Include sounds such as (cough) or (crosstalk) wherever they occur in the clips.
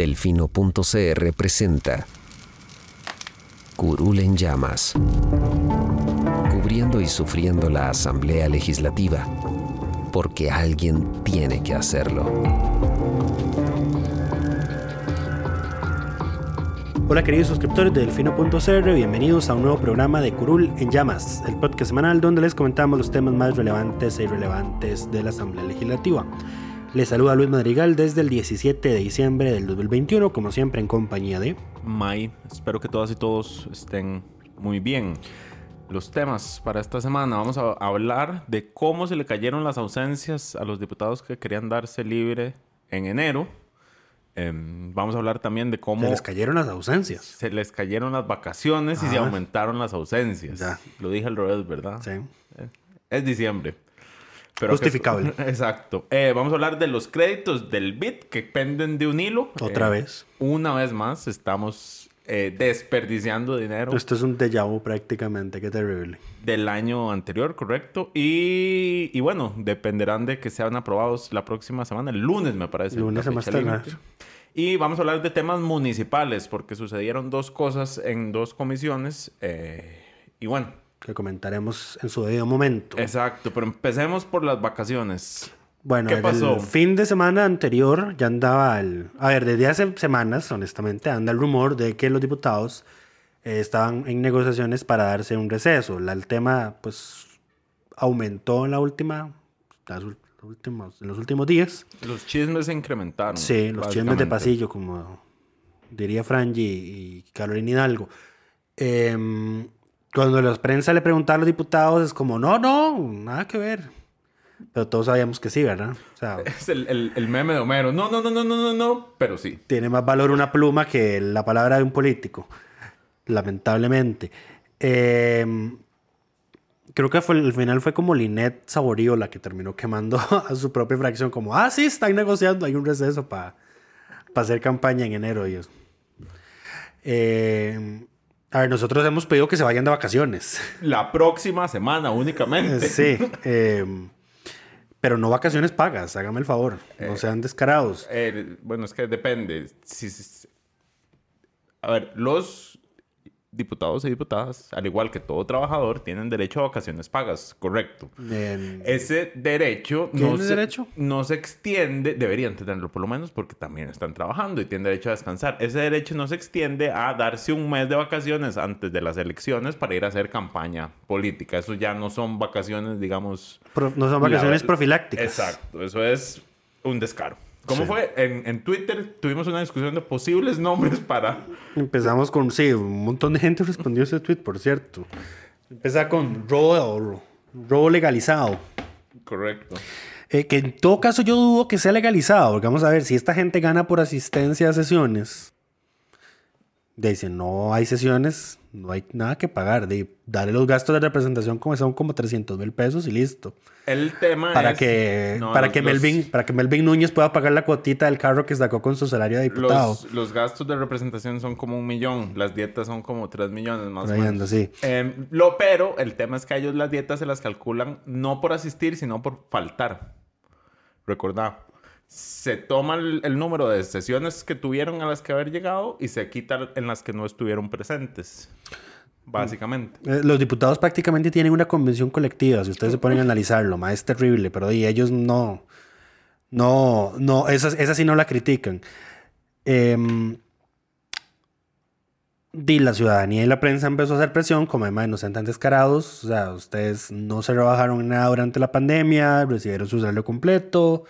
Delfino.cr presenta Curul en llamas. Cubriendo y sufriendo la Asamblea Legislativa. Porque alguien tiene que hacerlo. Hola queridos suscriptores de Delfino.cr, bienvenidos a un nuevo programa de Curul en Llamas, el podcast semanal donde les comentamos los temas más relevantes e irrelevantes de la Asamblea Legislativa. Les saluda Luis Madrigal desde el 17 de diciembre del 2021, como siempre en compañía de... May, espero que todas y todos estén muy bien. Los temas para esta semana, vamos a hablar de cómo se le cayeron las ausencias a los diputados que querían darse libre en enero. Em, vamos a hablar también de cómo... Se les cayeron las ausencias. Se les cayeron las vacaciones y se Ah. aumentaron las ausencias. Ya. Lo dije al revés, ¿verdad? Sí. Es diciembre. Pero Justificable. que- (laughs) exacto. Eh, vamos a hablar de los créditos del BIT que penden de un hilo. Otra Eh, vez. Una vez más estamos eh, desperdiciando dinero Esto es un déjà vu prácticamente, qué terrible. del año anterior, correcto. Y, y bueno, dependerán de que sean aprobados la próxima semana, el lunes me parece. Lunes a más. Y vamos a hablar de temas municipales, porque sucedieron dos cosas en dos comisiones. eh, y bueno, Que comentaremos en su debido momento. exacto, pero empecemos por las vacaciones. Bueno, ¿Qué el pasó? fin de semana anterior ya andaba el... A ver, desde hace semanas, honestamente, anda el rumor de que los diputados eh, estaban en negociaciones para darse un receso. La- el tema, pues, aumentó en la última... las últimos, en los últimos días. Los chismes se incrementaron. Sí, los chismes de pasillo, como diría Frangi y Carolina Hidalgo. Em, cuando la prensa le preguntaba a los diputados, es como, no, no, nada que ver. Pero todos sabíamos que sí, ¿verdad? O sea, (laughs) Es el, el- el meme de Homero. No, no, no, no, no, no, no, pero sí. tiene más valor una pluma que la palabra de un político, lamentablemente. Em, creo que fue, al final fue como Linet Saborío la que terminó quemando (laughs) a su propia fracción, como, ah, sí, están negociando, hay un receso para hacer campaña en enero ellos. Em, a ver, nosotros hemos pedido que se vayan de vacaciones. La próxima semana únicamente. sí, em, pero no vacaciones pagas, hágame el favor, no sean descarados. Eh, bueno, es que depende. Si, si- a ver, los diputados y diputadas, al igual que todo trabajador, tienen derecho a vacaciones pagas, correcto. Ese derecho no ¿Tienen se, derecho? no se extiende, deberían tenerlo por lo menos porque también están trabajando y tienen derecho a descansar. Ese derecho no se extiende a darse un mes de vacaciones antes de las elecciones para ir a hacer campaña política. Eso ya no son vacaciones, digamos... pro- no son vacaciones la- profilácticas. Exacto, eso es un descaro. ¿Cómo Sí. fue? En, en Twitter tuvimos una discusión de posibles nombres para... Empezamos con, sí, un montón de gente respondió ese tweet, por cierto. Empezaba con robo, robo legalizado. Correcto. Eh, que en todo caso yo dudo que sea legalizado, porque vamos a ver, si esta gente gana por asistencia a sesiones, dicen, no hay sesiones, no hay nada que pagar, de darle los gastos de representación como son como 300 mil pesos y listo. El tema Para es- que, no, para, los- que los- Melvin, para que Melvin Núñez pueda pagar la cuotita del carro que sacó con su salario de diputado. Los, los gastos de representación son como un millón, las dietas son como tres millones más o menos. sí. Em, lo pero, el tema es que a ellos las dietas se las calculan no por asistir, sino por faltar. Recordad, se toma el, número de sesiones que tuvieron a las que haber llegado y se quita en las que no estuvieron presentes. Básicamente. Eh, Los diputados prácticamente tienen una convención colectiva, si ustedes se ponen a analizarlo, ma, es terrible, pero y ellos no, no, no, esa, esa sí no la critican. Em, di, la ciudadanía y la prensa empezó a hacer presión, como además no sean tan descarados, o sea, ustedes no se rebajaron nada durante la pandemia, recibieron su salario completo,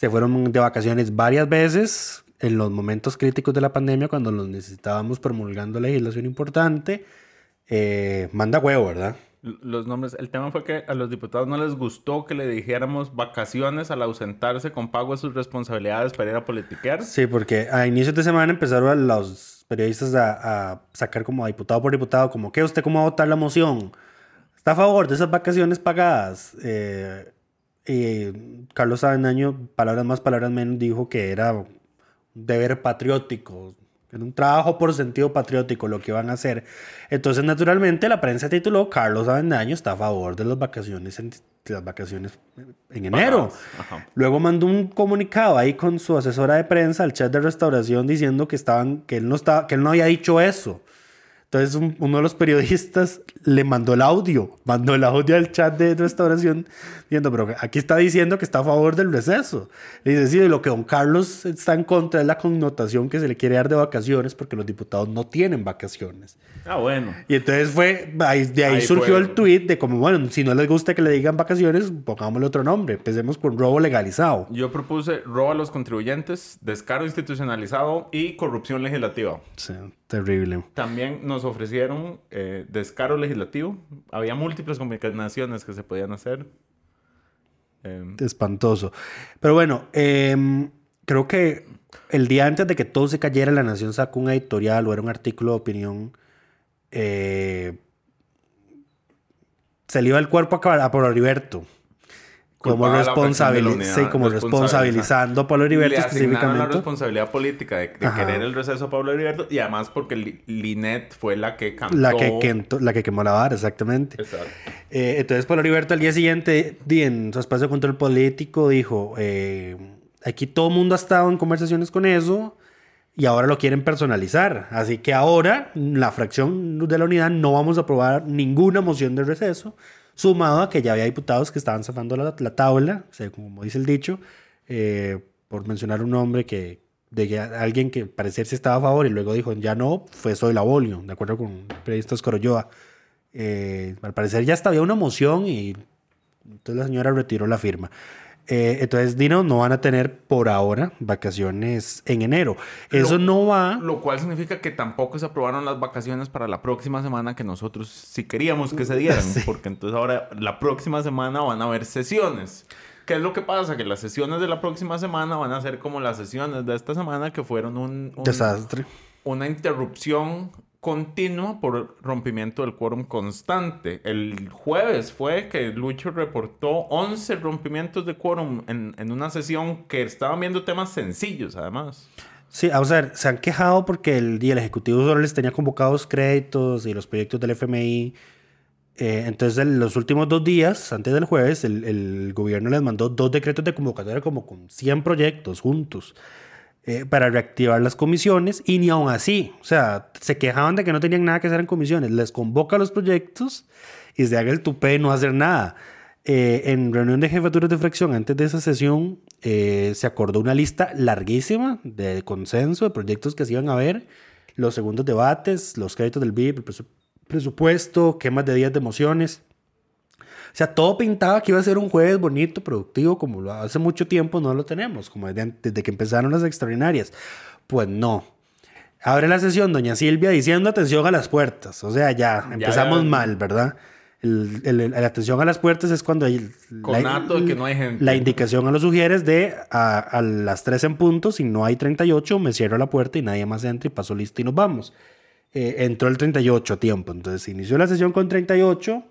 se fueron de vacaciones varias veces en los momentos críticos de la pandemia, cuando los necesitábamos promulgando legislación importante. Eh, manda huevo, ¿verdad? Los nombres, el tema fue que a los diputados no les gustó que le dijéramos vacaciones al ausentarse con pago de sus responsabilidades para ir a politiquear. Sí, porque a inicios de semana empezaron los periodistas a, a sacar como diputado por diputado, como que usted cómo va a votar la moción. ¿Está a favor de esas vacaciones pagadas? Eh, y Carlos Avendaño, palabras más, palabras menos, dijo que era un deber patriótico, era un trabajo por sentido patriótico lo que iban a hacer. Entonces, naturalmente, la prensa tituló Carlos Avendaño está a favor de las vacaciones en, de las vacaciones en enero. Ajá. Luego mandó un comunicado ahí con su asesora de prensa al chat de restauración diciendo que estaban que él no estaba que él no había dicho eso. Entonces un- uno de los periodistas le mandó el audio, mandó el audio al chat de restauración diciendo, pero aquí está diciendo que está a favor del receso. Le dice, sí, lo que don Carlos está en contra es la connotación que se le quiere dar de vacaciones porque los diputados no tienen vacaciones. Ah, bueno. Y entonces fue, ahí- de ahí, Ahí surgió fue. el tweet de como, bueno, si no les gusta que le digan vacaciones, pongámosle otro nombre. Empecemos con robo legalizado. Yo propuse robo a los contribuyentes, descaro institucionalizado y corrupción legislativa. Sí, terrible. También nos ofrecieron eh, descaro legislativo. Había múltiples combinaciones que se podían hacer. Eh, Espantoso. Pero bueno, em, creo que el día antes de que todo se cayera, La Nación sacó un editorial o era un artículo de opinión. eh, se le iba el cuerpo a, a Pablo Heriberto. Como, responsabili- sí, como responsabilizando a Pablo Heriberto Le asignaron la específicamente. responsabilidad política de, de querer el receso a Pablo Heriberto y además porque Li- Linet fue la que cantó. La que, la que quemó la vara, exactamente. Exacto. Eh, entonces, Pablo Heriberto al día siguiente, en su espacio de control político, dijo: eh, Aquí todo el mundo ha estado en conversaciones con eso y ahora lo quieren personalizar. Así que ahora, la fracción de la unidad, no vamos a aprobar ninguna moción de receso, sumado a que ya había diputados que estaban zafando la, la tabla, o sea, como dice el dicho, eh, por mencionar un nombre que. De alguien que parecerse estaba a favor y luego dijo ya no, fue Soy la Bolio, de acuerdo con el periodista Corolloa. Eh, al parecer ya estaba una moción y entonces la señora retiró la firma. Eh, entonces, Dino, no van a tener por ahora vacaciones en enero. Eso Lo- no va. Lo cual significa que tampoco se aprobaron las vacaciones para la próxima semana que nosotros sí queríamos que se dieran. Porque entonces ahora la próxima semana van a haber sesiones. ¿Qué es lo que pasa? Que las sesiones de la próxima semana van a ser como las sesiones de esta semana que fueron un, un- Desastre. una interrupción continua por rompimiento del quórum constante. El jueves fue que Lucho reportó 11 rompimientos de quórum en, en una sesión que estaban viendo temas sencillos, además. Sí, vamos a ver, se han quejado porque el día el Ejecutivo solo les tenía convocados créditos y los proyectos del FMI. Eh, entonces, en los últimos dos días, antes del jueves, el, el gobierno les mandó dos decretos de convocatoria como con 100 proyectos juntos eh, para reactivar las comisiones y ni aún así, o sea, se quejaban de que no tenían nada que hacer en comisiones. Les convoca los proyectos y se haga el tupé de no hacer nada. Eh, en reunión de jefaturas de fracción, antes de esa sesión, eh, se acordó una lista larguísima de consenso de proyectos que se iban a ver, los segundos debates, los créditos del BIP, el presu- presupuesto, quemas de días de mociones. O sea, todo pintaba que iba a ser un jueves bonito, productivo, como lo hace mucho tiempo no lo tenemos, como desde, que empezaron las extraordinarias. Pues no. Abre la sesión doña Silvia diciendo atención a las puertas. O sea, ya empezamos ya- mal, ¿verdad? El, el- el- la atención a las puertas es cuando hay Conato de que no hay gente. la indicación a los sugieres de a, a las 3 en punto, si no hay 38, me cierro la puerta y nadie más entra y paso listo y nos vamos. Eh, entró el 38 a tiempo, entonces inició la sesión con 38.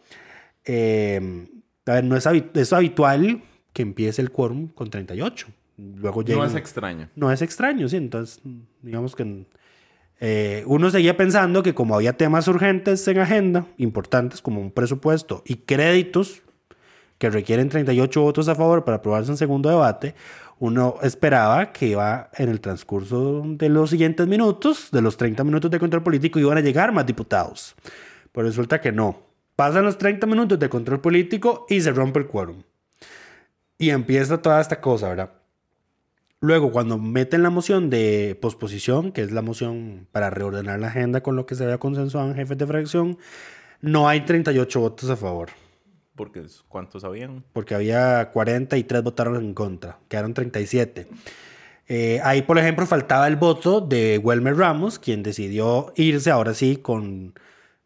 Eh, a ver, no es, habi- es habitual que empiece el quórum con 38. Luego llega. No es extraño. No es extraño, sí. Entonces, digamos que eh, uno seguía pensando que como había temas urgentes en agenda, importantes como un presupuesto y créditos que requieren 38 votos a favor para aprobarse en segundo debate, uno esperaba que iba en el transcurso de los siguientes minutos, de los 30 minutos de control político, iban a llegar más diputados. Pero resulta que no. Pasan los 30 minutos de control político y se rompe el quórum. Y empieza toda esta cosa, ¿verdad? Luego, cuando meten la moción de posposición, que es la moción para reordenar la agenda con lo que se había consensuado en jefes de fracción, no hay 38 votos a favor, Porque ¿cuántos habían? porque había 43 votaron en contra, quedaron 37. Eh, ahí, por ejemplo, faltaba el voto de Welmer Ramos, quien decidió irse ahora sí con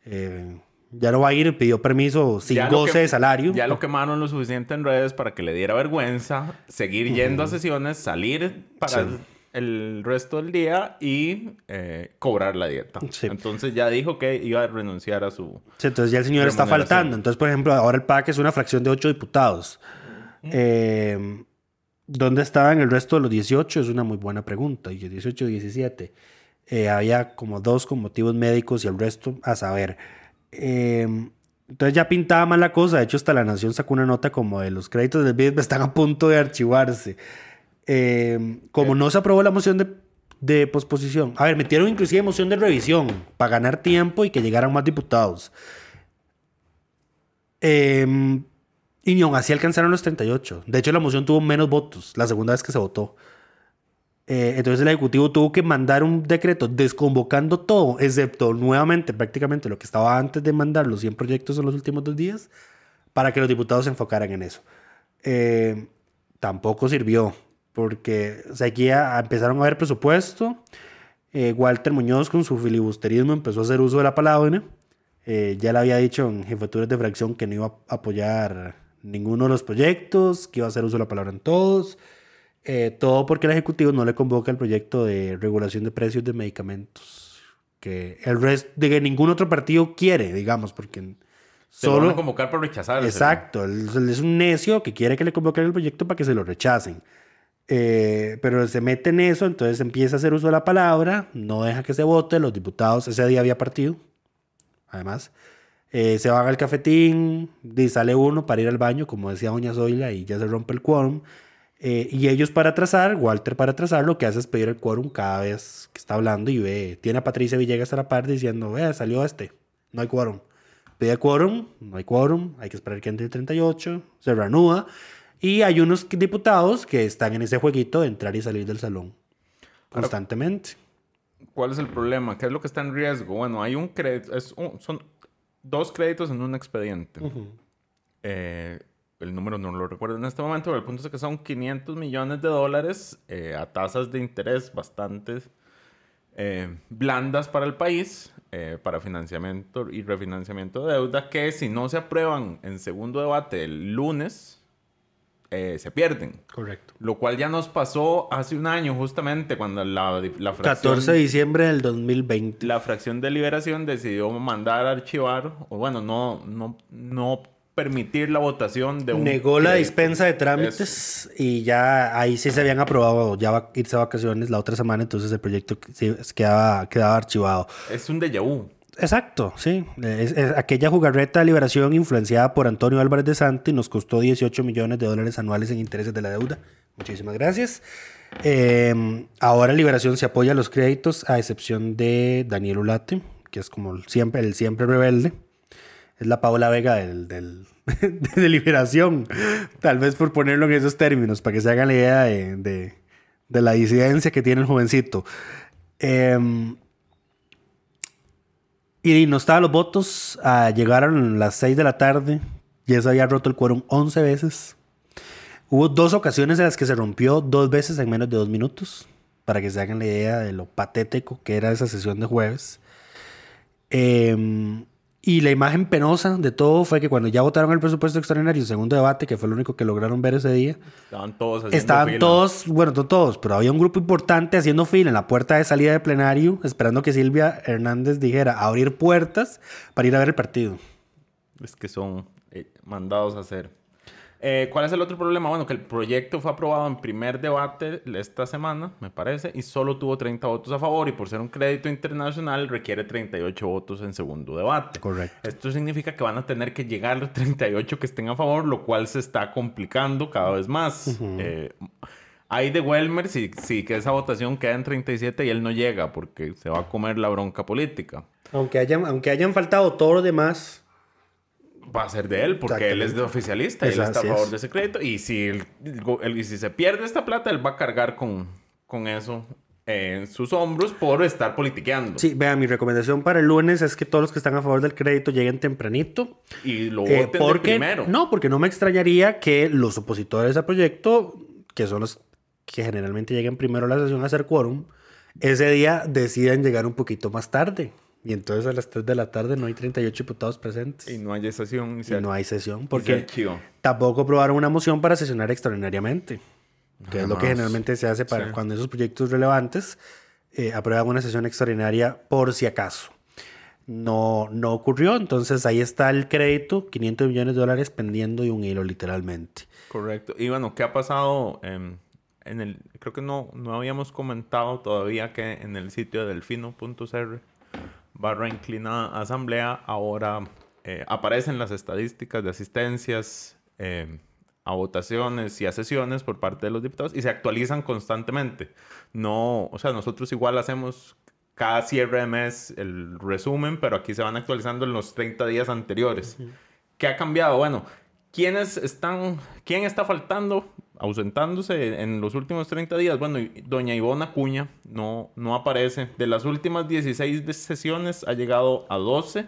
eh, Ya no va a ir, pidió permiso sin Ya goce que- de salario. Ya lo quemaron lo suficiente en redes para que le diera vergüenza seguir yendo a sesiones, salir para Sí. el resto del día y eh, cobrar la dieta. Sí. Entonces ya dijo que iba a renunciar a su... Sí, entonces ya el señor está faltando. Entonces, por ejemplo, ahora el PAC es una fracción de ocho diputados. Eh, ¿Dónde estaban el resto de los 18? Es una muy buena pregunta. Y 18, 17. Eh, había como dos con motivos médicos y el resto a saber. Eh, entonces ya pintaba mal la cosa. De hecho, hasta la Nación sacó una nota como de los créditos del BID están a punto de archivarse. Eh, como no se aprobó la moción de, de posposición. A ver, metieron inclusive moción de revisión para ganar tiempo y que llegaran más diputados. Eh, y ni aún así alcanzaron los 38. De hecho, la moción tuvo menos votos la segunda vez que se votó. Eh, entonces el Ejecutivo tuvo que mandar un decreto desconvocando todo, excepto nuevamente prácticamente lo que estaba antes de mandar los 100 proyectos en los últimos dos días, para que los diputados se enfocaran en eso. Eh, tampoco sirvió, porque seguía, empezaron a ver presupuesto. Eh, Walter Muñoz con su filibusterismo empezó a hacer uso de la palabra. Eh, ya le había dicho en jefaturas de fracción que no iba a apoyar ninguno de los proyectos, que iba a hacer uso de la palabra en todos. Eh, todo porque el Ejecutivo no le convoca el proyecto de regulación de precios de medicamentos. Que el resto de que ningún otro partido quiere, digamos, porque Se lo van solo. a convocar por rechazar. Exacto, él, él es un necio que quiere que le convoquen el proyecto para que se lo rechacen. Eh, pero se mete en eso, entonces empieza a hacer uso de la palabra, no deja que se vote, los diputados, ese día había partido, además, eh, se van al cafetín, y sale uno para ir al baño, como decía Doña Zoila, y ya se rompe el quórum. Eh, y ellos para atrasar, Walter para atrasar, lo que hace es pedir el quórum cada vez que está hablando y ve, tiene a Patricia Villegas a la par diciendo, vea, salió este, no hay quórum. Pide quórum, no hay quórum, hay que esperar que entre el 38, se reanuda. Y hay unos diputados que están en ese jueguito de entrar y salir del salón constantemente. ¿Cuál es el problema? ¿Qué es lo que está en riesgo? Bueno, hay un crédito, es un- son dos créditos en un expediente. Eh, el número no lo recuerdo en este momento, pero el punto es que son 500 millones de dólares eh, a tasas de interés bastante eh, blandas para el país, eh, para financiamiento y refinanciamiento de deuda, que si no se aprueban en segundo debate el lunes, eh, se pierden. Correcto. Lo cual ya nos pasó hace un año, justamente, cuando la, la fracción... 14 de diciembre del 2020. La fracción de liberación decidió mandar a archivar, o bueno, no, no, no permitir la votación de un... Negó la crédito. dispensa de trámites y ya ahí sí se habían aprobado, ya va a irse a vacaciones la otra semana, entonces el proyecto quedaba, quedaba archivado. Es un déjà vu. Exacto, sí. Es- es- aquella jugarreta de liberación influenciada por Antonio Álvarez de Santi nos costó 18 millones de dólares anuales en intereses de la deuda. Muchísimas gracias. Eh, ahora Liberación se apoya a los créditos a excepción de Daniel Ulate, que es como siempre, el siempre rebelde. Es la Paola Vega del, del- (laughs) de Liberación. Tal vez por ponerlo en esos términos, para que se hagan la idea de, de- la disidencia que tiene el jovencito. Em, y no estaban los votos. ah, llegaron las 6 de la tarde. Ya se había roto el quórum 11 veces. Hubo dos ocasiones en las que se rompió dos veces en menos de dos minutos. Para que se hagan la idea de lo patético que era esa sesión de jueves. Em, y la imagen penosa de todo fue que cuando ya votaron el presupuesto extraordinario, el segundo debate, que fue lo único que lograron ver ese día, Estaban todos haciendo Estaban fila. todos, bueno, no todos, pero había un grupo importante haciendo fila en la puerta de salida de plenario, esperando que Silvia Hernández dijera abrir puertas para ir a ver el partido. Es que son eh, mandados a hacer. Eh, ¿Cuál es el otro problema? Bueno, que el proyecto fue aprobado en primer debate esta semana, me parece, y solo tuvo 30 votos a favor, y por ser un crédito internacional requiere 38 votos en segundo debate. Correcto. Esto significa que van a tener que llegar los 38 que estén a favor, lo cual se está complicando cada vez más. Eh, hay de Welmer si, si que esa votación queda en 37 y él no llega porque se va a comer la bronca política. Aunque hayan, aunque hayan faltado todos los demás, va a ser de él porque él es de oficialista él está a favor es. de ese crédito. Y si, el- el- y si se pierde esta plata, él va a cargar con, con eso en sus hombros por estar politiqueando. sí, vean, mi recomendación para el lunes es que todos los que están a favor del crédito lleguen tempranito. Y lo Eh, voten de porque, primero. No, porque no me extrañaría que los opositores al proyecto, que son los que generalmente llegan primero a la sesión a hacer quórum, ese día decidan llegar un poquito más tarde. Y entonces a las 3 de la tarde no hay 38 diputados presentes. Y no hay sesión. Y no hay sesión. se Porque tampoco aprobaron una moción para sesionar extraordinariamente. Que es lo que generalmente se hace para Sí. cuando esos proyectos relevantes eh, aprueban una sesión extraordinaria por si acaso. No, no ocurrió, entonces ahí está el crédito, 500 millones de dólares pendiendo de un hilo literalmente. Correcto. Y bueno, ¿qué ha pasado? em, en el, creo que no, no habíamos comentado todavía que en el sitio de delfino.cr barra inclinada asamblea ahora eh, aparecen las estadísticas de asistencias em, a votaciones y a sesiones por parte de los diputados y se actualizan constantemente. No, o sea, nosotros igual hacemos cada cierre de mes el resumen, pero aquí se van actualizando en los 30 días anteriores. ¿Qué ha cambiado? Bueno, ¿quiénes están, quién está faltando, ausentándose en los últimos 30 días? Bueno, doña Ivona Cuña no, no aparece. De las últimas 16 de- sesiones ha llegado a 12,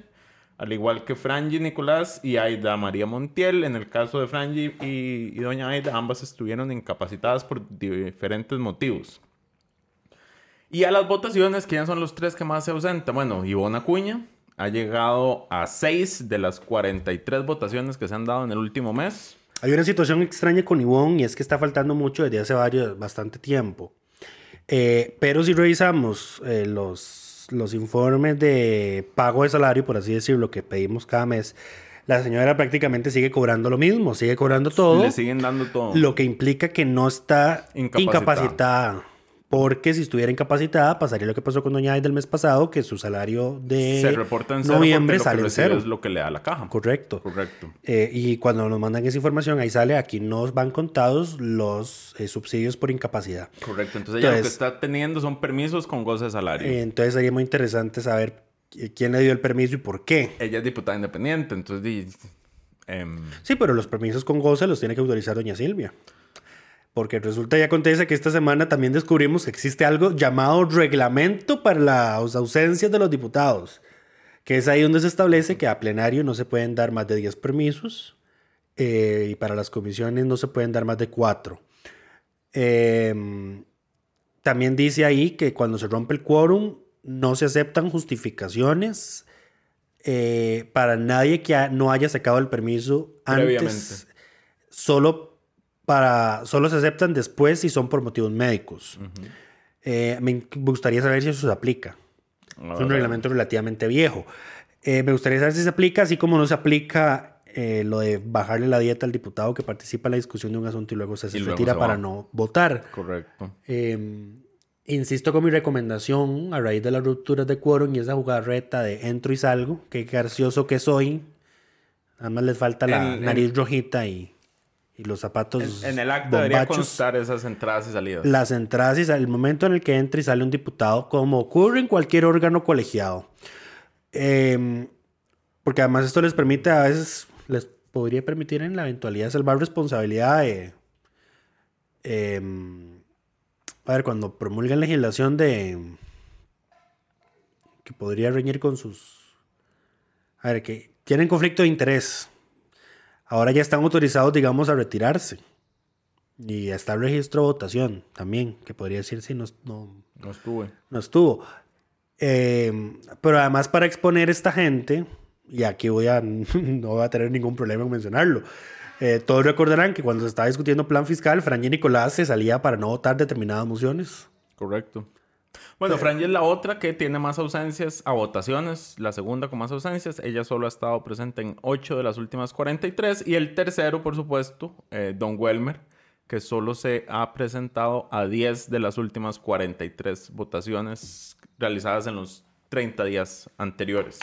al igual que Frangi Nicolás y Aida María Montiel. En el caso de Frangi y, y doña Aida, ambas estuvieron incapacitadas por diferentes motivos. Y a las votaciones, ¿quiénes son los tres que más se ausentan? Bueno, Ivona Cuña ha llegado a 6 de las 43 votaciones que se han dado en el último mes. Hay una situación extraña con Ivonne y es que está faltando mucho desde hace varios, bastante tiempo. Eh, pero si revisamos eh, los, los informes de pago de salario, por así decirlo, que pedimos cada mes, la señora prácticamente sigue cobrando lo mismo, sigue cobrando todo, Le siguen dando todo. lo que implica que no está Incapacitada. incapacitada. Porque si estuviera incapacitada, pasaría lo que pasó con Doña Aida el mes pasado, que su salario de se reporta en cero noviembre sale en cero. es lo que le da la caja. Correcto. Correcto. Eh, y cuando nos mandan esa información, ahí sale, aquí nos van contados los eh, subsidios por incapacidad. Correcto. Entonces ella lo que está teniendo son permisos con goce de salario. Eh, entonces sería muy interesante saber qui- quién le dio el permiso y por qué. ella es diputada independiente, entonces... di- em, Sí, pero los permisos con goce los tiene que autorizar doña Silvia. Porque resulta y acontece que esta semana también descubrimos que existe algo llamado reglamento para las ausencias de los diputados. Que es ahí donde se establece que a plenario no se pueden dar más de 10 permisos eh, y para las comisiones no se pueden dar más de 4. también dice ahí que cuando se rompe el quórum no se aceptan justificaciones eh, para nadie que ha- no haya sacado el permiso antes. Solo, para, solo se aceptan después si son por motivos médicos. Eh, me gustaría saber si eso se aplica. Es un reglamento relativamente viejo. Eh, me gustaría saber si se aplica, así como no se aplica eh, lo de bajarle la dieta al diputado que participa en la discusión de un asunto y luego se, se Y luego retira se para va. no votar. Correcto. Eh, insisto con mi recomendación a raíz de las rupturas de quórum y esa jugarreta de entro y salgo. Qué gracioso que soy. Nada más les falta la nariz rojita y, y los zapatos. En, en el acta debería constar esas entradas y salidas. Las entradas y el momento en el que entra y sale un diputado, como ocurre en cualquier órgano colegiado. Eh, porque además esto les permite, a veces, les podría permitir en la eventualidad salvar responsabilidad de... eh, a ver, cuando promulgan legislación de... que podría reñir con sus... A ver, que tienen conflicto de interés. Ahora ya están autorizados, digamos, a retirarse. Y está el registro de votación también, que podría decir si no, no, No estuve. no estuvo. Eh, pero además para exponer esta gente, y aquí voy a, (laughs) no voy a tener ningún problema en mencionarlo, eh, todos recordarán que cuando se estaba discutiendo plan fiscal, Franji Nicolás se salía para no votar determinadas mociones. Correcto. Bueno, Franji es la otra que tiene más ausencias a votaciones, la segunda con más ausencias. Ella solo ha estado presente en 8 de las últimas 43. Y el tercero, por supuesto, eh, Don Welmer, que solo se ha presentado a 10 de las últimas 43 votaciones realizadas en los 30 días anteriores.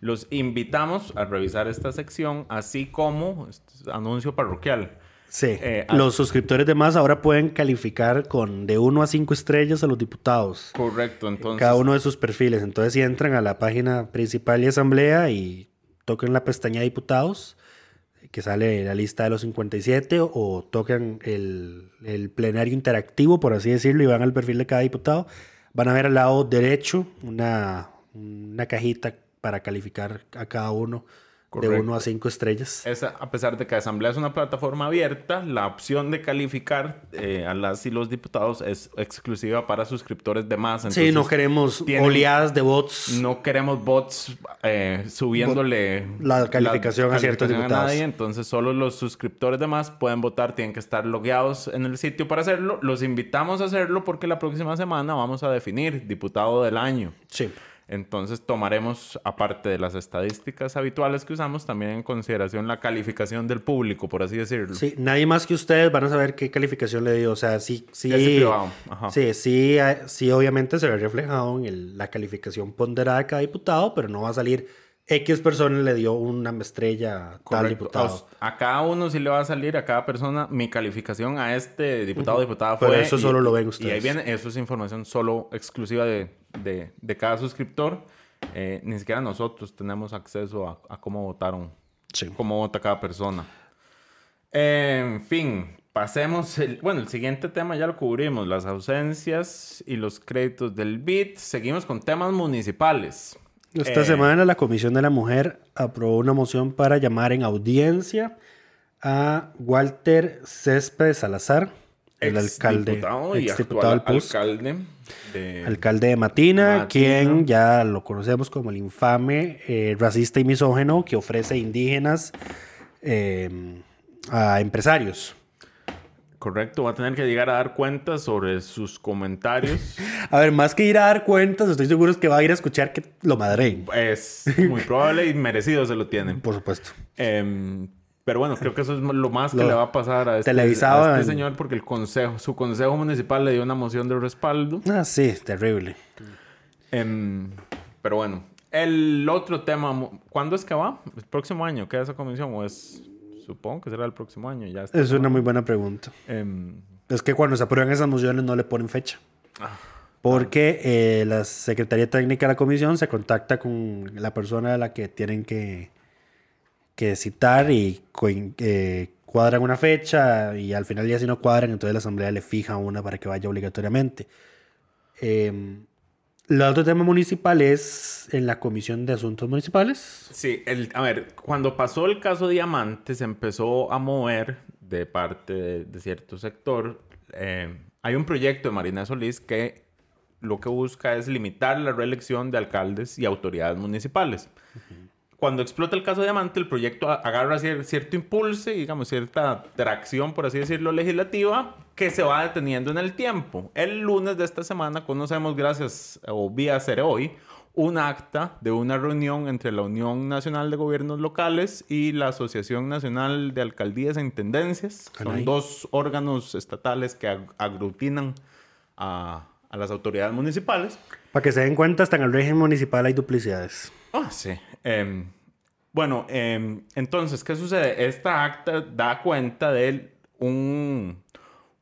Los invitamos a revisar esta sección, así como este, anuncio parroquial. Sí, Eh, los suscriptores de más ahora pueden calificar con de 1 a 5 estrellas a los diputados. Correcto, entonces. cada uno de sus perfiles. Entonces, si entran a la página principal y asamblea y toquen la pestaña diputados, que sale la lista de los 57, o tocan el, el plenario interactivo, por así decirlo, y van al perfil de cada diputado, van a ver al lado derecho una, una cajita para calificar a cada uno de Correcto. 1 a 5 estrellas. Esa, a pesar de que Asamblea es una plataforma abierta, la opción de calificar eh, a las y los diputados es exclusiva para suscriptores de más. sí, no queremos tienen- oleadas de bots. No queremos bots eh, subiéndole La calificación a ciertos diputados. nadie, entonces solo los suscriptores de más pueden votar, tienen que estar logueados en el sitio para hacerlo. Los invitamos a hacerlo porque la próxima semana vamos a definir diputado del año. Sí. Entonces tomaremos, aparte de las estadísticas habituales que usamos, también en consideración la calificación del público, por así decirlo. Sí, nadie más que ustedes van a saber qué calificación le dio. O sea, sí, sí. Ajá. Sí, sí, eh, sí, obviamente se ve reflejado en el- la calificación ponderada de cada diputado, pero no va a salir X persona le dio una estrella a tal Correcto. diputado. A, cada uno sí le va a salir, a cada persona, mi calificación a este diputado o diputada fue... Pero eso y- solo lo ven Y ahí ustedes. viene, eso es información solo exclusiva de, de- de cada suscriptor. Eh, ni siquiera nosotros tenemos acceso a, a cómo votaron, Sí. cómo vota cada persona. En fin, pasemos. El, bueno, el siguiente tema ya lo cubrimos: las ausencias y los créditos del BID. Seguimos con temas municipales. Esta Eh, semana la Comisión de la Mujer aprobó una moción para llamar en audiencia a Walter Céspedes Salazar, el alcalde, y actual del PUS, alcalde de alcalde de Matina, Matina. quien ya lo conocemos como el infame eh, racista y misógeno que ofrece indígenas eh, a empresarios. Correcto, va a tener que llegar a dar cuentas sobre sus comentarios. (laughs) A ver, más que ir a dar cuentas, estoy seguro es que va a ir a escuchar que lo madreen. es muy probable y merecido se lo tienen. Por supuesto. Em, pero bueno, creo que eso es lo más que le va a pasar a este, a este señor porque el consejo, su consejo municipal le dio una moción de respaldo. Ah, sí, terrible. Em, pero bueno, el otro tema, ¿cuándo es que va? ¿El próximo año queda esa comisión? ¿O es, supongo que será el próximo año? Ya está. Es una muy buena pregunta. Em, Es que cuando se aprueban esas mociones no le ponen fecha. Ah. Porque eh, la Secretaría Técnica de la Comisión se contacta con la persona a la que tienen que, que citar y eh, cuadran una fecha y al final ya si no cuadran, entonces la Asamblea le fija una para que vaya obligatoriamente. Eh, el otro tema municipal es en la Comisión de Asuntos Municipales. Sí, el, a ver, cuando pasó el caso Diamante se empezó a mover de parte de, de cierto sector. eh, hay un proyecto de Marina Solís que lo que busca es limitar la reelección de alcaldes y autoridades municipales. Cuando explota el caso Diamante, el proyecto agarra cier- cierto impulso y, digamos, cierta tracción, por así decirlo, legislativa, que se va deteniendo en el tiempo. El lunes de esta semana conocemos, gracias o vía ser hoy, un acta de una reunión entre la Unión Nacional de Gobiernos Locales y la Asociación Nacional de Alcaldías e Intendencias. Son Caray. dos órganos estatales que ag- aglutinan a, a las autoridades municipales. Para que se den cuenta, hasta en el régimen municipal hay duplicidades. Ah, sí. Em, bueno, em, entonces, ¿qué sucede? Esta acta da cuenta de un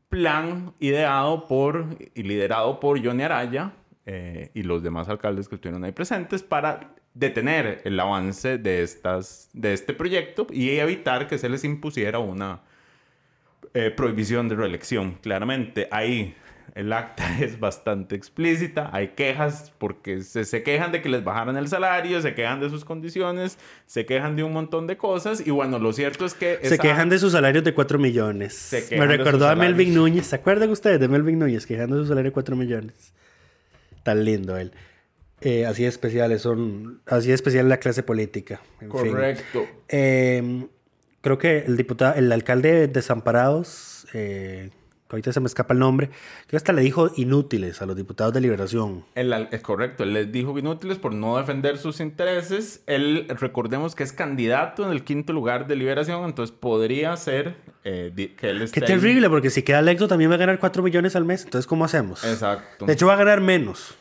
plan ideado por y liderado por Johnny Araya eh, y los demás alcaldes que estuvieron ahí presentes para detener el avance de, estas, de este proyecto y evitar que se les impusiera una eh, prohibición de reelección. Claramente, ahí el acta (laughs) es bastante explícita. Hay quejas porque se, se quejan de que les bajaran el salario, se quejan de sus condiciones, se quejan de un montón de cosas. Y bueno, lo cierto es que... Se esa- quejan de sus salarios de 4 millones. Se Me recordó a Melvin. Núñez. ¿Se acuerdan ustedes de Melvin Núñez quejando de su salario de 4 millones? Tan lindo él. Eh, así de especiales son. Así de especial la clase política. En fin. Correcto. Eh, creo que el diputado, el alcalde de Desamparados, eh, que ahorita se me escapa el nombre, que hasta le dijo inútiles a los diputados de Liberación. Al- es correcto, él les dijo inútiles por no defender sus intereses. Él, recordemos que es candidato en el quinto lugar de liberación, entonces podría ser eh, que él esté Qué ahí. terrible, porque si queda electo también va a ganar 4 millones al mes. Entonces, ¿cómo hacemos? Exacto. De hecho, va a ganar menos.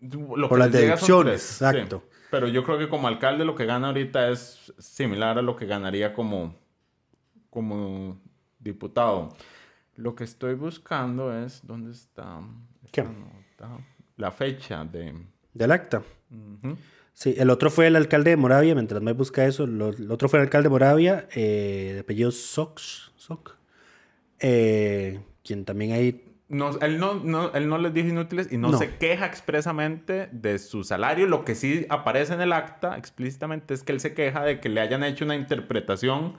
Lo por las deducciones, sí. exacto. Pero yo creo que como alcalde lo que gana ahorita es similar a lo que ganaría como, como diputado. Lo que estoy buscando es dónde está ¿Qué? nota? la fecha de... Del acta. Sí, el otro fue el alcalde de Moravia, mientras me busca eso, lo- el otro fue el alcalde de Moravia, eh, de apellido Sox, Soc, eh, quien también ahí No, él, no, no, él no les dijo inútiles y no, No. se queja expresamente de su salario. Lo que sí aparece en el acta explícitamente es que él se queja de que le hayan hecho una interpretación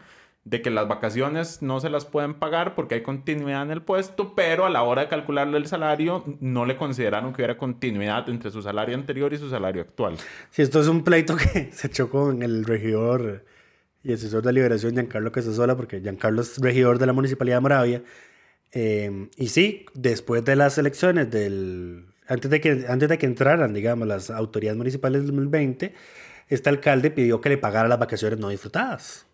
de que las vacaciones no se las pueden pagar porque hay continuidad en el puesto, pero a la hora de calcularle el salario no le consideraron que hubiera continuidad entre su salario anterior y su salario actual. Si esto es un pleito que (laughs) se chocó en el regidor y asesor de liberación, Giancarlo Casasola, porque Giancarlo es regidor de la Municipalidad de Moravia. Eh, y sí, después de las elecciones del... Antes de, que, antes de que entraran, digamos, las autoridades municipales del 2020, este alcalde pidió que le pagara las vacaciones no disfrutadas.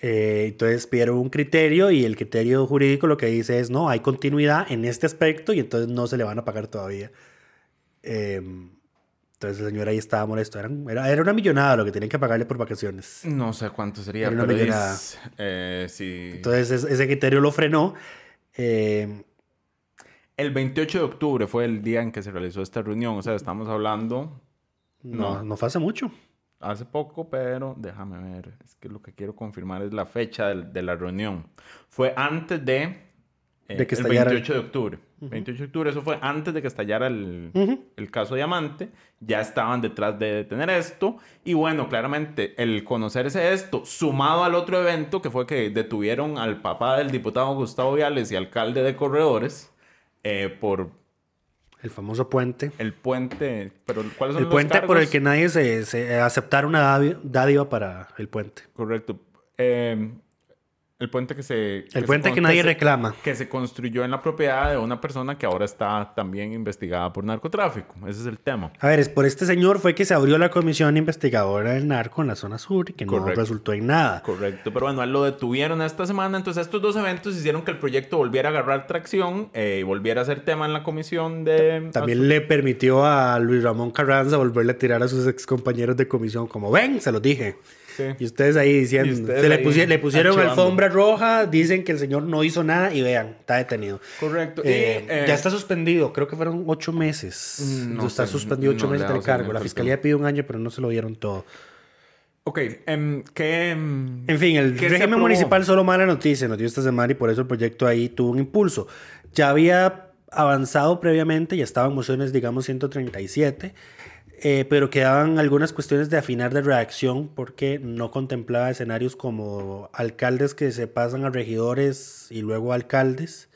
Eh, entonces pidieron un criterio y el criterio jurídico lo que dice es, no, hay continuidad en este aspecto y entonces no se le van a pagar todavía. Eh, entonces el señor ahí estaba molesto. Era, era, era una millonada lo que tenían que pagarle por vacaciones. No sé cuánto sería, Era una pero millonada. es, eh, sí. Entonces es- ese criterio lo frenó. Eh, El 28 de octubre fue el día en que se realizó esta reunión. O sea, estamos hablando no, no fue hace mucho. Hace poco, pero déjame ver. Es que lo que quiero confirmar es la fecha del- de, la reunión. Fue antes de... eh, De que el estallara. 28 de octubre. 28 de octubre, eso fue antes de que estallara el, el caso Diamante. Ya estaban detrás de detener esto. Y bueno, claramente, el conocerse esto, sumado al otro evento, que fue que detuvieron al papá del diputado Gustavo Viales y alcalde de Corredores eh, por El famoso puente. el puente. Pero, ¿cuáles son El los puente por el que nadie se, se aceptara una dádiva, dádiva para el puente. Correcto. Eh, el puente que se... El puente que nadie reclama. Que se construyó en la propiedad de una persona que ahora está también investigada por narcotráfico. Ese es el tema. A ver, es por este señor fue que se abrió la comisión investigadora del narco en la zona sur y que no resultó en nada. Correcto. Pero bueno, lo detuvieron esta semana. Entonces estos dos eventos hicieron que el proyecto volviera a agarrar tracción eh, y volviera a ser tema en la comisión de... También le permitió a Luis Ramón Carranza volverle a tirar a sus ex compañeros de comisión, como ven, se los dije. Sí. Y ustedes ahí diciendo, ustedes se le, ahí le pusieron archivando. alfombra roja, dicen que el señor no hizo nada y vean, está detenido. Correcto. Y, Eh, eh, ya está suspendido, creo que fueron ocho meses. Mm, no está sé, suspendido ocho no le meses del cargo. La al fiscalía pidió un año, pero no se lo dieron todo. Ok. ¿Qué... em, En fin, el ¿Qué se régimen municipal solo mala noticia nos dio esta semana y por eso el proyecto ahí tuvo un impulso. Ya había avanzado previamente, ya estaban mociones, digamos, 137, eh, pero quedaban algunas cuestiones de afinar de redacción porque no contemplaba escenarios como alcaldes que se pasan a regidores y luego alcaldes,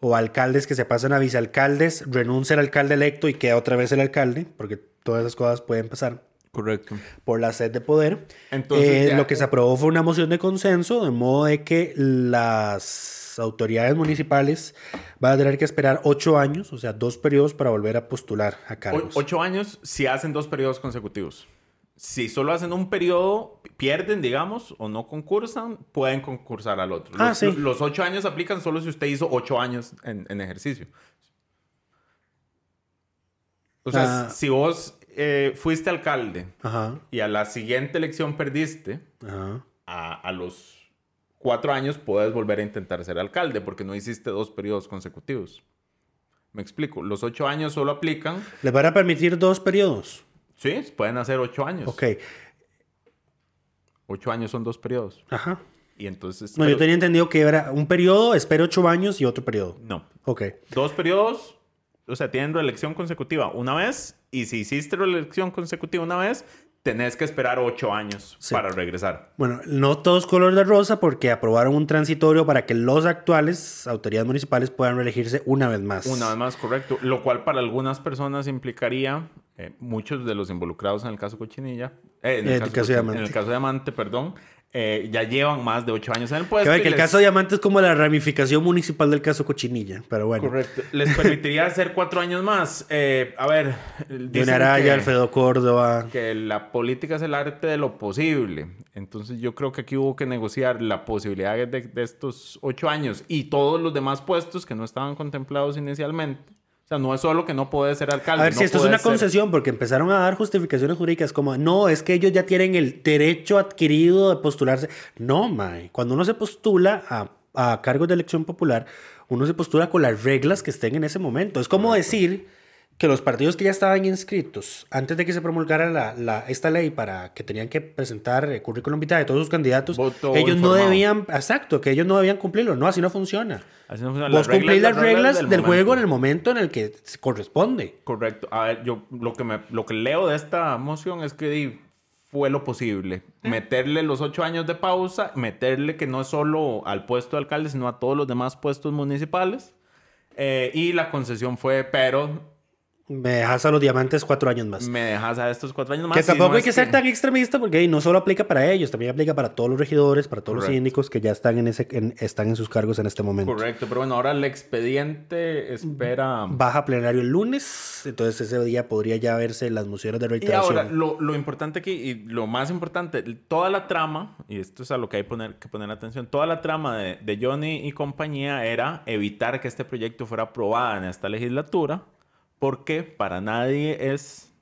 o alcaldes que se pasan a vicealcaldes, renuncia el alcalde electo y queda otra vez el alcalde, porque todas esas cosas pueden pasar Correcto. por la sed de poder. Entonces, Eh, ya- lo que se aprobó fue una moción de consenso, de modo de que las autoridades municipales van a tener que esperar ocho años, o sea, dos periodos para volver a postular a O- cargos. ocho años si hacen dos periodos consecutivos. Si solo hacen un periodo, pierden, digamos, o no concursan, pueden concursar al otro. Ah, los, sí. los ocho años aplican solo si usted hizo ocho años en, en ejercicio. O sea, Ah. si vos eh, fuiste alcalde Ajá, y a la siguiente elección perdiste, ajá. a, a los cuatro años puedes volver a intentar ser alcalde porque no hiciste dos periodos consecutivos. Me explico. Los ocho años solo aplican. ¿Les van a permitir dos periodos? Sí, pueden hacer ocho años. Ok, Ocho años son dos periodos. ajá. Y entonces. No, pero- yo tenía entendido que era un periodo, espero ocho años y otro periodo. No. Ok. Dos periodos, o sea, tienen reelección consecutiva una vez. Y si hiciste reelección consecutiva una vez, tenés que esperar ocho años Sí. para regresar. Bueno, no todos color de rosa porque aprobaron un transitorio para que los actuales autoridades municipales puedan reelegirse una vez más. Una vez más, correcto. Lo cual para algunas personas implicaría, eh, muchos de los involucrados en el caso Cochinilla, eh, en, el el caso, caso en el caso Diamante, perdón, eh, ya llevan más de ocho años en el puesto. que el les- caso Diamante es como la ramificación municipal del caso Cochinilla, pero bueno. Correcto. Les permitiría (laughs) hacer cuatro años más. Eh, a ver, dicen Araya, que- Alfredo Córdoba. que la política es el arte de lo posible. Entonces yo creo que aquí hubo que negociar la posibilidad de, de estos ocho años y todos los demás puestos que no estaban contemplados inicialmente. O sea, no es solo que no puede ser alcalde. A ver no si esto es una ser- concesión, porque empezaron a dar justificaciones jurídicas como, no, es que ellos ya tienen el derecho adquirido de postularse. No, mae. Cuando uno se postula a, a cargos de elección popular, uno se postula con las reglas que estén en ese momento. Es como decir que los partidos que ya estaban inscritos, antes de que se promulgara la, la- esta ley para que tenían que presentar eh, currículum vitae de todos sus candidatos, Voto ellos no debían, exacto, que ellos no debían cumplirlo. No, así no funciona. Así no funciona. Vos cumplís las reglas, del, momento. juego en el momento en el que se corresponde. Correcto. A ver, yo lo que, me, lo que leo de esta moción es que di, fue lo posible. Meterle los ocho años de pausa, meterle que no solo al puesto de alcalde, sino a todos los demás puestos municipales. Eh, y la concesión fue, pero Me dejas a los diamantes cuatro años más. me dejas a estos cuatro años más. Que y tampoco no hay que ser tan extremista porque no solo aplica para ellos, también aplica para todos los regidores, para todos los síndicos que ya están en, ese, en- están en sus cargos en este momento. Correcto, pero bueno, ahora el expediente espera... Baja plenario el lunes, entonces ese día podría ya verse las mociones de Y reiteración. ahora, lo, lo importante aquí, y lo más importante, toda la trama, y esto es a lo que hay poner, que poner atención, toda la trama de, de Johnny y compañía era evitar que este proyecto fuera aprobado en esta legislatura, porque para nadie es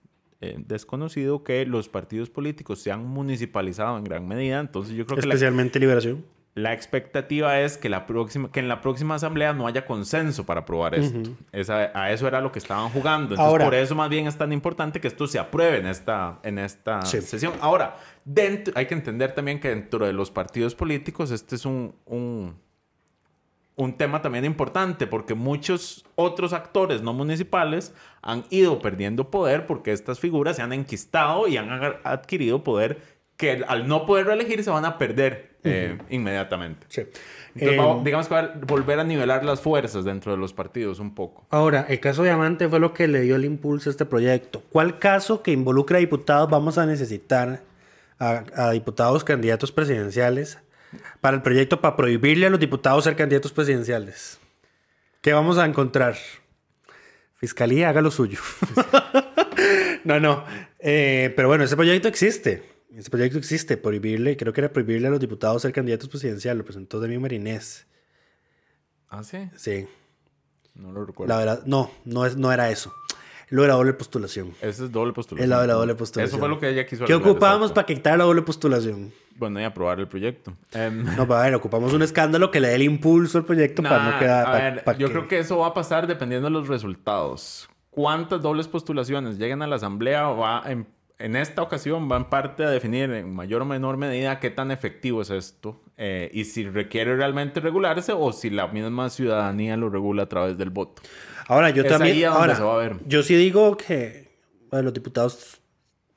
eh, desconocido que los partidos políticos se han municipalizado en gran medida, entonces yo creo que la, Especialmente Liberación. la expectativa es que, la próxima, que en la próxima asamblea no haya consenso para aprobar esto. Esa- a eso era lo que estaban jugando. Entonces, Ahora- por eso más bien es tan importante que esto se apruebe en esta, en esta Sí. sesión. Ahora, dentro, hay que entender también que dentro de los partidos políticos este es un, un, un tema también importante porque muchos otros actores no municipales han ido perdiendo poder porque estas figuras se han enquistado y han adquirido poder que al no poder reelegir se van a perder eh, inmediatamente. Sí. Entonces, Eh, vamos- digamos que va a volver a nivelar las fuerzas dentro de los partidos un poco. Ahora, el caso Diamante fue lo que le dio el impulso a este proyecto. ¿Cuál caso que involucra a diputados vamos a necesitar a, a diputados candidatos presidenciales para el proyecto para prohibirle a los diputados ser candidatos presidenciales? ¿Qué vamos a encontrar? Fiscalía, haga lo suyo. (laughs) no, no. Eh, pero bueno, ese proyecto existe. Ese proyecto existe. Prohibirle, creo que era prohibirle a los diputados ser candidatos presidenciales. Lo presentó Demi Marinés. ¿Ah, sí? Sí. No lo recuerdo. La verdad, no, no, es, no era eso. Lo era doble postulación. Ese es doble postulación. Es la de la doble postulación. Eso fue lo que ella quiso ¿Qué ocupábamos para quitar la doble postulación? Bueno, y aprobar el proyecto. Em, (laughs) No, para ver, ocupamos un escándalo que le dé el impulso al proyecto para no quedar. a pa- ver, pa yo creo que eso va a pasar dependiendo de los resultados. ¿Cuántas dobles postulaciones lleguen a la asamblea va en, en esta ocasión va en parte a definir en mayor o menor medida qué tan efectivo es esto eh, y si requiere realmente regularse o si la misma ciudadanía lo regula a través del voto. Ahora, yo Es también. ahí a ahora, se va a ver. Yo sí digo que bueno, los diputados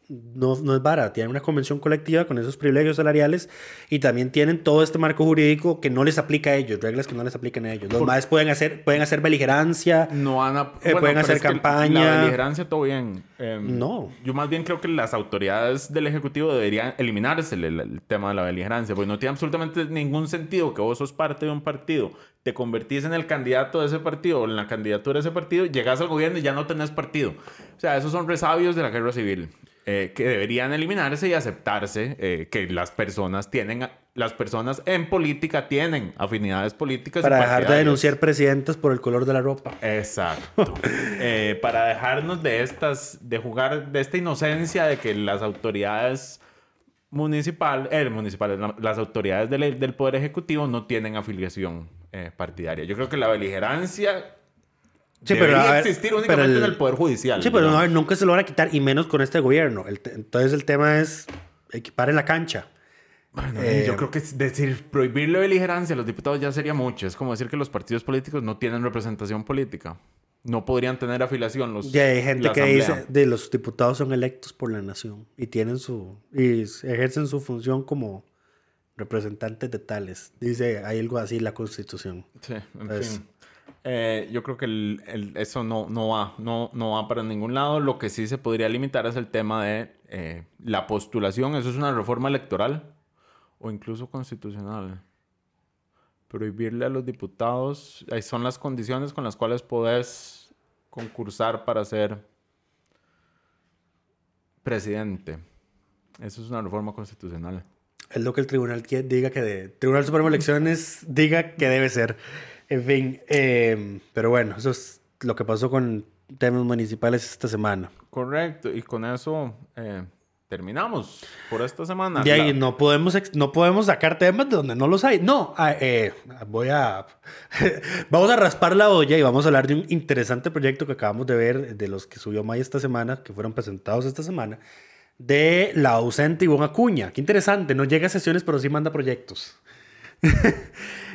no, no es vara, tienen una convención colectiva con esos privilegios salariales y también tienen todo este marco jurídico que no les aplica a ellos, reglas que no les aplican a ellos. Los más pueden hacer, pueden hacer beligerancia. No van a... Eh, pueden hacer campaña. La beligerancia todo bien. Em, No. Yo más bien creo que las autoridades del Ejecutivo deberían eliminarse el, el tema de la beligerancia, porque no tiene absolutamente ningún sentido que vos sos parte de un partido, te convertís en el candidato de ese partido o en la candidatura de ese partido, llegas al gobierno y ya no tenés partido. O sea, esos son resabios de la guerra civil. Eh, que deberían eliminarse y aceptarse eh, que las personas tienen, las personas en política tienen afinidades políticas. Para dejar de denunciar presidentes por el color de la ropa. Exacto. (laughs) Eh, para dejarnos de estas, de jugar, de esta inocencia de que las autoridades municipal, eh, municipales, la- las autoridades del, del Poder Ejecutivo no tienen afiliación partidaria. Yo creo que la beligerancia Sí, pero, debería ver, existir pero únicamente el- en el Poder Judicial. Sí, pero no, digamos. a ver, nunca se lo van a quitar y menos con este gobierno. El te- entonces el tema es equipar en la cancha. Bueno, Eh, yo creo que es decir prohibir la beligerancia a los diputados ya sería mucho. Es como decir que los partidos políticos no tienen representación política. No podrían tener afiliación los. Ya hay gente que dice de los diputados son electos por la nación y tienen su y ejercen su función como representantes de tales. Dice hay algo así en la Constitución. Sí, en fin. Eh, yo creo que el- el- eso no, no va, no, no va para ningún lado. Lo que sí se podría limitar es el tema de eh, la postulación. Eso es una reforma electoral o incluso constitucional. Prohibirle a los diputados, ahí son las condiciones con las cuales podés concursar para ser presidente. Eso es una reforma constitucional. Es lo que el tribunal quie- diga que de, Tribunal Supremo de Elecciones diga que debe ser. En fin, eh, pero bueno, eso es lo que pasó con temas municipales esta semana. Correcto, y con eso eh, terminamos por esta semana. De ahí La- no podemos, no podemos sacar temas de donde no los hay. No, ah, eh, voy a... (laughs) vamos a raspar la olla y vamos a hablar de un interesante proyecto que acabamos de ver, de los que subió May esta semana, que fueron presentados esta semana, de la ausente Ivonne Acuña. Qué interesante, no llega a sesiones, pero sí manda proyectos. (laughs)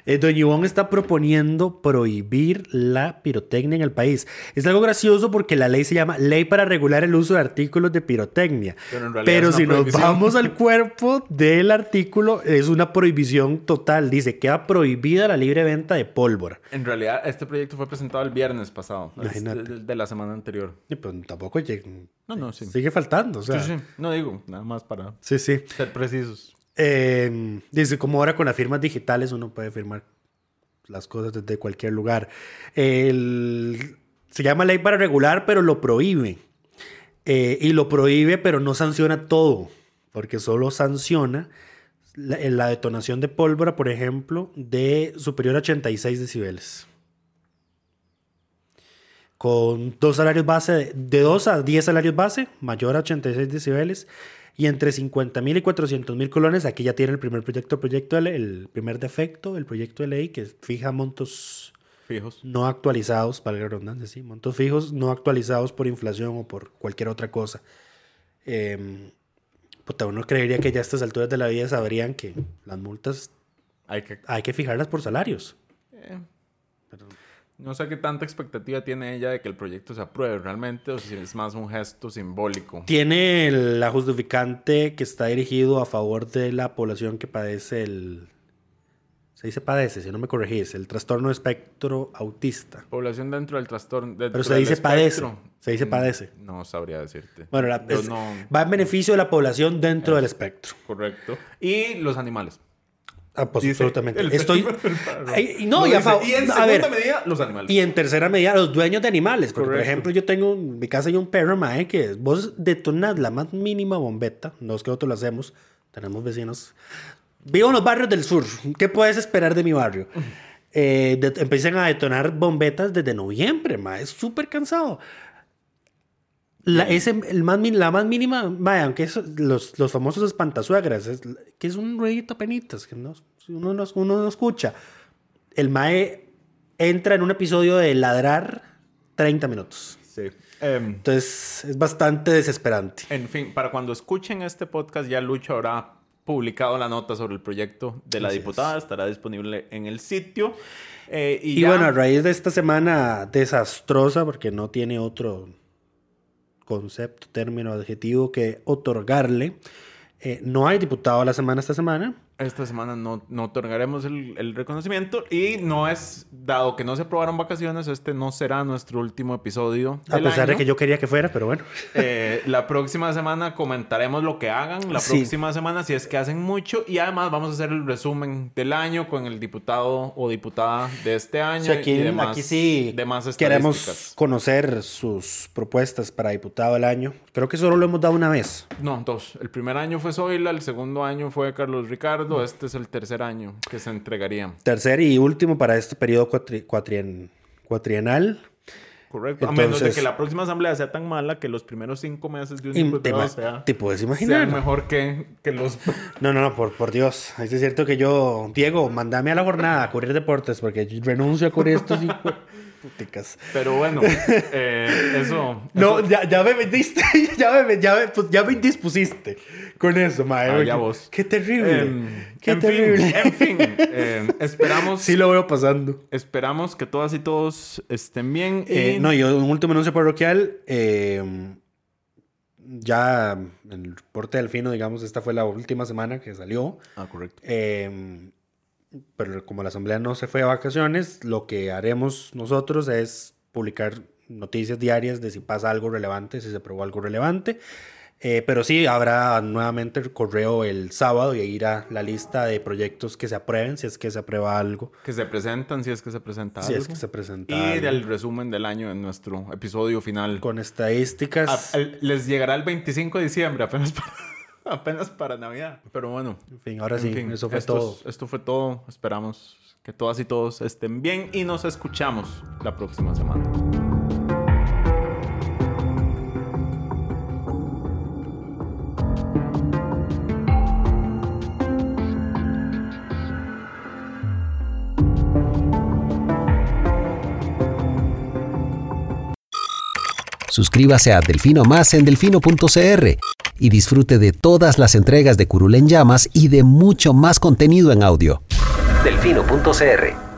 Eh, Doña Ivonne está proponiendo prohibir la pirotecnia en el país. Es algo gracioso porque la ley se llama Ley para regular el uso de artículos de pirotecnia. Pero en si nos vamos al (laughs) cuerpo del artículo, es una prohibición total. Dice, queda prohibida la libre venta de pólvora. En realidad, este proyecto fue presentado el viernes pasado. de, de la semana anterior. Y pues tampoco lleg- No, no, sí. sigue faltando. O sea, Sí, sí. No digo, nada más para sí, sí. ser precisos. Eh, dice, como ahora con las firmas digitales uno puede firmar las cosas desde cualquier lugar. El- se llama ley para regular, pero lo prohíbe. Eh, y lo prohíbe, pero no sanciona todo, porque solo sanciona la, la detonación de pólvora, por ejemplo, de superior a 86 decibeles. Con dos salarios base, de, de 2 a 10 salarios base, mayor a 86 decibeles, y entre 50 mil y 400 mil colones, aquí ya tiene el primer proyecto, proyecto de ley, el primer defecto, el proyecto de ley que fija montos Fijos. no actualizados, para la redundancia, sí, montos fijos no actualizados por inflación o por cualquier otra cosa. Eh, puta, uno creería que ya a estas alturas de la vida sabrían que las multas Hay que... hay que fijarlas por salarios. No sé qué tanta expectativa tiene ella de que el proyecto se apruebe realmente o si es más un gesto simbólico. Tiene el- la justificante que está dirigido a favor de la población que padece el... Se dice padece, si no me corregís, el trastorno de espectro autista. Población dentro del trastorno. dentro Pero se dice padece. Se dice Mm, padece. No sabría decirte. Bueno, la- es- no- va en beneficio de la población dentro del espectro. Correcto. Y los animales. Ah, pues Dice absolutamente. Estoy. Ay, y no, Lo y dice. en segunda ver, medida, los animales. Y en tercera medida, los dueños de animales. Porque, por ejemplo, yo tengo en mi casa hay un perro, mae, que vos detonas la más mínima bombeta. No es que nosotros lo hacemos. Tenemos vecinos. Vivo en los barrios del sur. ¿Qué puedes esperar de mi barrio? (laughs) Eh, de- empiezan a detonar bombetas desde noviembre, mae. Es súper cansado. La, ese, el más, la más mínima, mae, aunque eso- los, los famosos espantasuegras, es, que es un ruidito penitas, que no, uno, no, uno no escucha. El mae entra en un episodio de ladrar 30 minutos. Sí. Em, Entonces es bastante desesperante. en fin, para cuando escuchen este podcast, ya Lucho habrá publicado la nota sobre el proyecto de la Así diputada. Estará disponible en el sitio. Eh, y Y, ya- bueno, a raíz de esta semana desastrosa, porque no tiene otro concepto, término, adjetivo que otorgarle, eh, no hay diputado a la semana esta semana. Esta semana no, no otorgaremos el, el reconocimiento y no es, dado que no se aprobaron vacaciones, este no será nuestro último episodio. A pesar de año. que yo quería que fuera, pero bueno. Eh, la próxima semana comentaremos lo que hagan. La Sí. próxima semana, si es que hacen mucho. Y además vamos a hacer el resumen del año con el diputado o diputada de este año. O sea, aquí, y demás, aquí sí demás queremos conocer sus propuestas para diputado del año. Creo que solo lo hemos dado una vez. No, dos. El primer año fue Zoila, el segundo año fue Carlos Ricardo. Este es el tercer año que se entregaría. Tercer y último para este periodo cuatri- cuatrien- cuatrienal. Correcto. a menos de Entonces- que la próxima asamblea sea tan mala que los primeros cinco meses de un diputado ma- sea, te puedes imaginar. sean mejor que, que los... (laughs) No, no, no, por, por Dios. Es cierto que yo, Diego, mandame a la jornada a cubrir deportes porque yo renuncio a cubrir estos (laughs) puticas. Pero bueno, (laughs) eh, eso... No, eso- ya, ya me vendiste, (laughs) ya me, ya, me, pues, ya me indispusiste con eso, mae. Ah, ya vos. Qué terrible. Em, qué en terrible. fin, en fin, eh, (laughs) esperamos, Sí lo veo pasando. esperamos que todas y todos estén bien. Eh, y- no, yo un último anuncio parroquial. eh, ya en el reporte del fino, digamos, esta fue la última semana que salió. Ah, correcto. Eh, pero como la asamblea no se fue a vacaciones, lo que haremos nosotros es publicar noticias diarias de si pasa algo relevante, si se aprobó algo relevante. Eh, pero sí, habrá nuevamente el correo el sábado y ahí irá la lista de proyectos que se aprueben, si es que se aprueba algo, Que se presentan, si es que se presenta si es algo. que se presenta Y algo. del resumen del año en nuestro episodio final. con estadísticas. A- el- les llegará el 25 de diciembre, apenas para, (laughs) apenas para Navidad. Pero bueno. En fin, ahora sí, eso fue todo. Esto fue todo. Esperamos que todas y todos estén bien y nos escuchamos la próxima semana. Suscríbase a Delfino Más en delfino.cr y disfrute de todas las entregas de Curul en Llamas y de mucho más contenido en audio. Delfino.cr